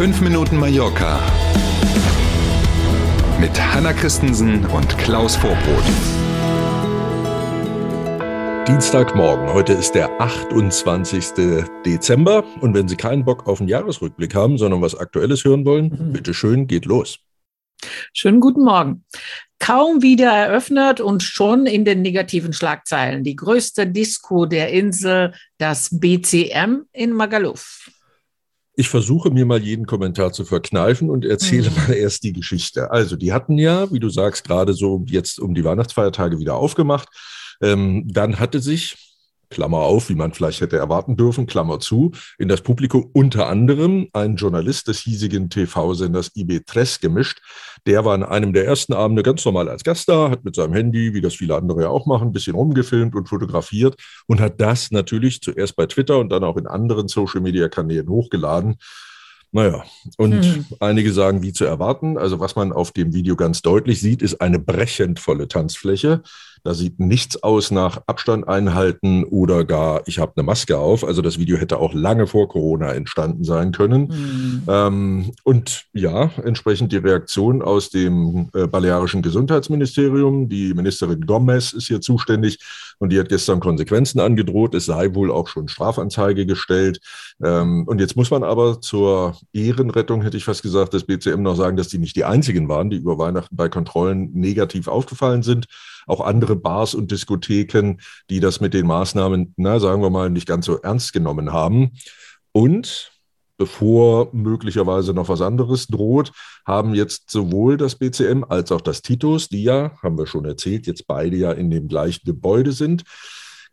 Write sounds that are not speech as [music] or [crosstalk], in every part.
5 Minuten Mallorca mit Hanna Christensen und Klaus Vorbrot. Dienstagmorgen. Heute ist der 28. Dezember. Und wenn Sie keinen Bock auf einen Jahresrückblick haben, sondern was Aktuelles hören wollen, mhm. bitteschön, geht los. Schönen guten Morgen. Kaum wieder eröffnet und schon in den negativen Schlagzeilen. Die größte Disco der Insel, das BCM in Magaluf. Ich versuche mir mal jeden Kommentar zu verkneifen und erzähle mhm. mal erst die Geschichte. Also, die hatten ja, wie du sagst, gerade so jetzt um die Weihnachtsfeiertage wieder aufgemacht. Ähm, dann hatte sich Klammer auf, wie man vielleicht hätte erwarten dürfen, Klammer zu, in das Publikum unter anderem ein Journalist des hiesigen TV-Senders IB3 gemischt. Der war an einem der ersten Abende ganz normal als Gast da, hat mit seinem Handy, wie das viele andere ja auch machen, ein bisschen rumgefilmt und fotografiert und hat das natürlich zuerst bei Twitter und dann auch in anderen Social-Media-Kanälen hochgeladen. Naja, und hm. einige sagen, wie zu erwarten. Also was man auf dem Video ganz deutlich sieht, ist eine brechend volle Tanzfläche. Da sieht nichts aus nach Abstand einhalten oder gar, ich habe eine Maske auf. Also das Video hätte auch lange vor Corona entstanden sein können. Mhm. Ähm, und ja, entsprechend die Reaktion aus dem äh, balearischen Gesundheitsministerium. Die Ministerin Gomez ist hier zuständig und die hat gestern Konsequenzen angedroht. Es sei wohl auch schon Strafanzeige gestellt. Ähm, und jetzt muss man aber zur Ehrenrettung, hätte ich fast gesagt, des BCM noch sagen, dass die nicht die einzigen waren, die über Weihnachten bei Kontrollen negativ aufgefallen sind auch andere Bars und Diskotheken, die das mit den Maßnahmen, na, sagen wir mal, nicht ganz so ernst genommen haben. Und bevor möglicherweise noch was anderes droht, haben jetzt sowohl das BCM als auch das Titus, die ja, haben wir schon erzählt, jetzt beide ja in dem gleichen Gebäude sind,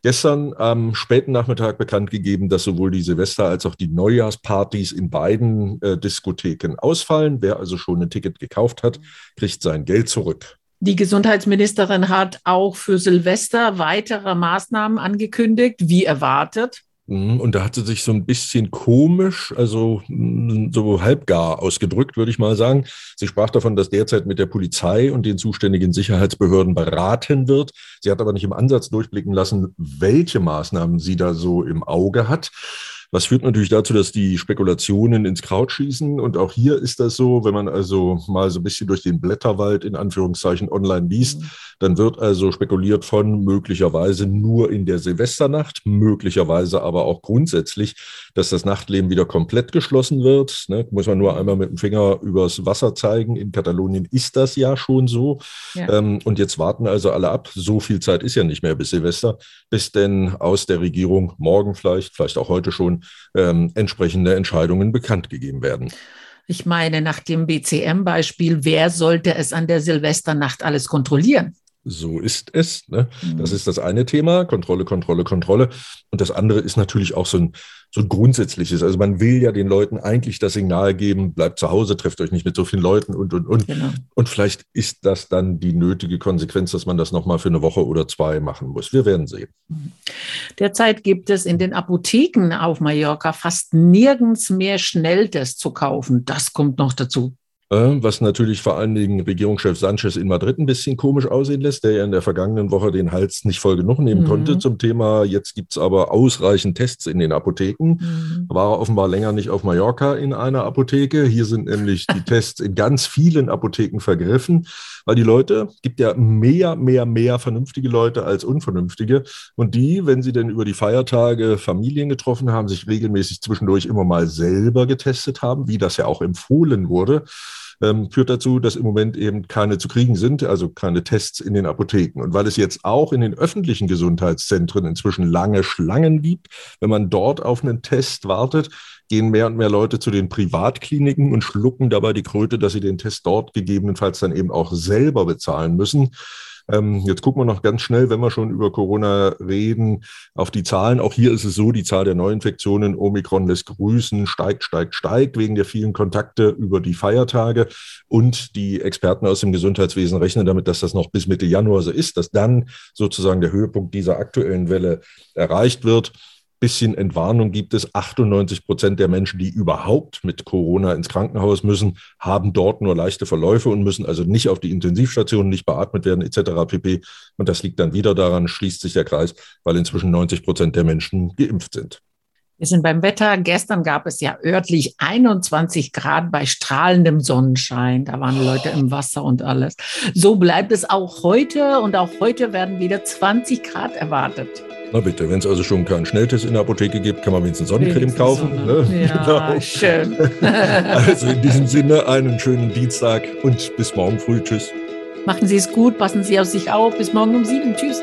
gestern am späten Nachmittag bekannt gegeben, dass sowohl die Silvester- als auch die Neujahrspartys in beiden äh, Diskotheken ausfallen. Wer also schon ein Ticket gekauft hat, kriegt sein Geld zurück. Die Gesundheitsministerin hat auch für Silvester weitere Maßnahmen angekündigt, wie erwartet. Mhm, und da hat sie sich so ein bisschen komisch, also mm, so halbgar ausgedrückt, würde ich mal sagen. Sie sprach davon, dass derzeit mit der Polizei und den zuständigen Sicherheitsbehörden beraten wird. Sie hat aber nicht im Ansatz durchblicken lassen, welche Maßnahmen sie da so im Auge hat. Was führt natürlich dazu, dass die Spekulationen ins Kraut schießen. Und auch hier ist das so, wenn man also mal so ein bisschen durch den Blätterwald in Anführungszeichen online liest, mhm. dann wird also spekuliert von möglicherweise nur in der Silvesternacht, möglicherweise aber auch grundsätzlich, dass das Nachtleben wieder komplett geschlossen wird. Ne, muss man nur einmal mit dem Finger übers Wasser zeigen. In Katalonien ist das ja schon so. Ja. Ähm, und jetzt warten also alle ab. So viel Zeit ist ja nicht mehr bis Silvester, bis denn aus der Regierung morgen vielleicht, vielleicht auch heute schon, ähm, entsprechende Entscheidungen bekannt gegeben werden. Ich meine, nach dem BCM-Beispiel, wer sollte es an der Silvesternacht alles kontrollieren? So ist es. Ne? Das mhm. ist das eine Thema, Kontrolle, Kontrolle, Kontrolle. Und das andere ist natürlich auch so ein, so ein grundsätzliches. Also man will ja den Leuten eigentlich das Signal geben, bleibt zu Hause, trefft euch nicht mit so vielen Leuten und, und, und. Genau. Und vielleicht ist das dann die nötige Konsequenz, dass man das nochmal für eine Woche oder zwei machen muss. Wir werden sehen. Mhm. Derzeit gibt es in den Apotheken auf Mallorca fast nirgends mehr Schnelltests zu kaufen. Das kommt noch dazu. Äh, was natürlich vor allen Dingen Regierungschef Sanchez in Madrid ein bisschen komisch aussehen lässt, der ja in der vergangenen Woche den Hals nicht voll genug nehmen mhm. konnte zum Thema, jetzt gibt es aber ausreichend Tests in den Apotheken. Mhm. War er offenbar länger nicht auf Mallorca in einer Apotheke. Hier sind nämlich die [laughs] Tests in ganz vielen Apotheken vergriffen, weil die Leute, gibt ja mehr, mehr, mehr vernünftige Leute als unvernünftige. Und die, wenn sie denn über die Feiertage Familien getroffen haben, sich regelmäßig zwischendurch immer mal selber getestet haben, wie das ja auch empfohlen wurde ähm, führt dazu, dass im Moment eben keine zu kriegen sind, also keine Tests in den Apotheken. Und weil es jetzt auch in den öffentlichen Gesundheitszentren inzwischen lange Schlangen gibt, wenn man dort auf einen Test wartet, gehen mehr und mehr Leute zu den Privatkliniken und schlucken dabei die Kröte, dass sie den Test dort gegebenenfalls dann eben auch selber bezahlen müssen. Ähm, jetzt gucken wir noch ganz schnell, wenn wir schon über Corona reden, auf die Zahlen. Auch hier ist es so, die Zahl der Neuinfektionen, Omikron lässt grüßen, steigt, steigt, steigt wegen der vielen Kontakte über die Feiertage. Und die Experten aus dem Gesundheitswesen rechnen damit, dass das noch bis Mitte Januar so ist, dass dann sozusagen der Höhepunkt dieser aktuellen Welle erreicht wird bisschen Entwarnung gibt es. 98 Prozent der Menschen, die überhaupt mit Corona ins Krankenhaus müssen, haben dort nur leichte Verläufe und müssen also nicht auf die Intensivstation, nicht beatmet werden etc. pp. Und das liegt dann wieder daran, schließt sich der Kreis, weil inzwischen 90 Prozent der Menschen geimpft sind. Wir sind beim Wetter. Gestern gab es ja örtlich 21 Grad bei strahlendem Sonnenschein. Da waren Leute im Wasser und alles. So bleibt es auch heute und auch heute werden wieder 20 Grad erwartet. Na bitte, wenn es also schon keinen Schnelltest in der Apotheke gibt, kann man wenigstens Sonnencreme kaufen. Ne? Ja, [laughs] genau. schön. [laughs] also in diesem Sinne einen schönen Dienstag und bis morgen früh. Tschüss. Machen Sie es gut, passen Sie auf sich auf. Bis morgen um sieben. Tschüss.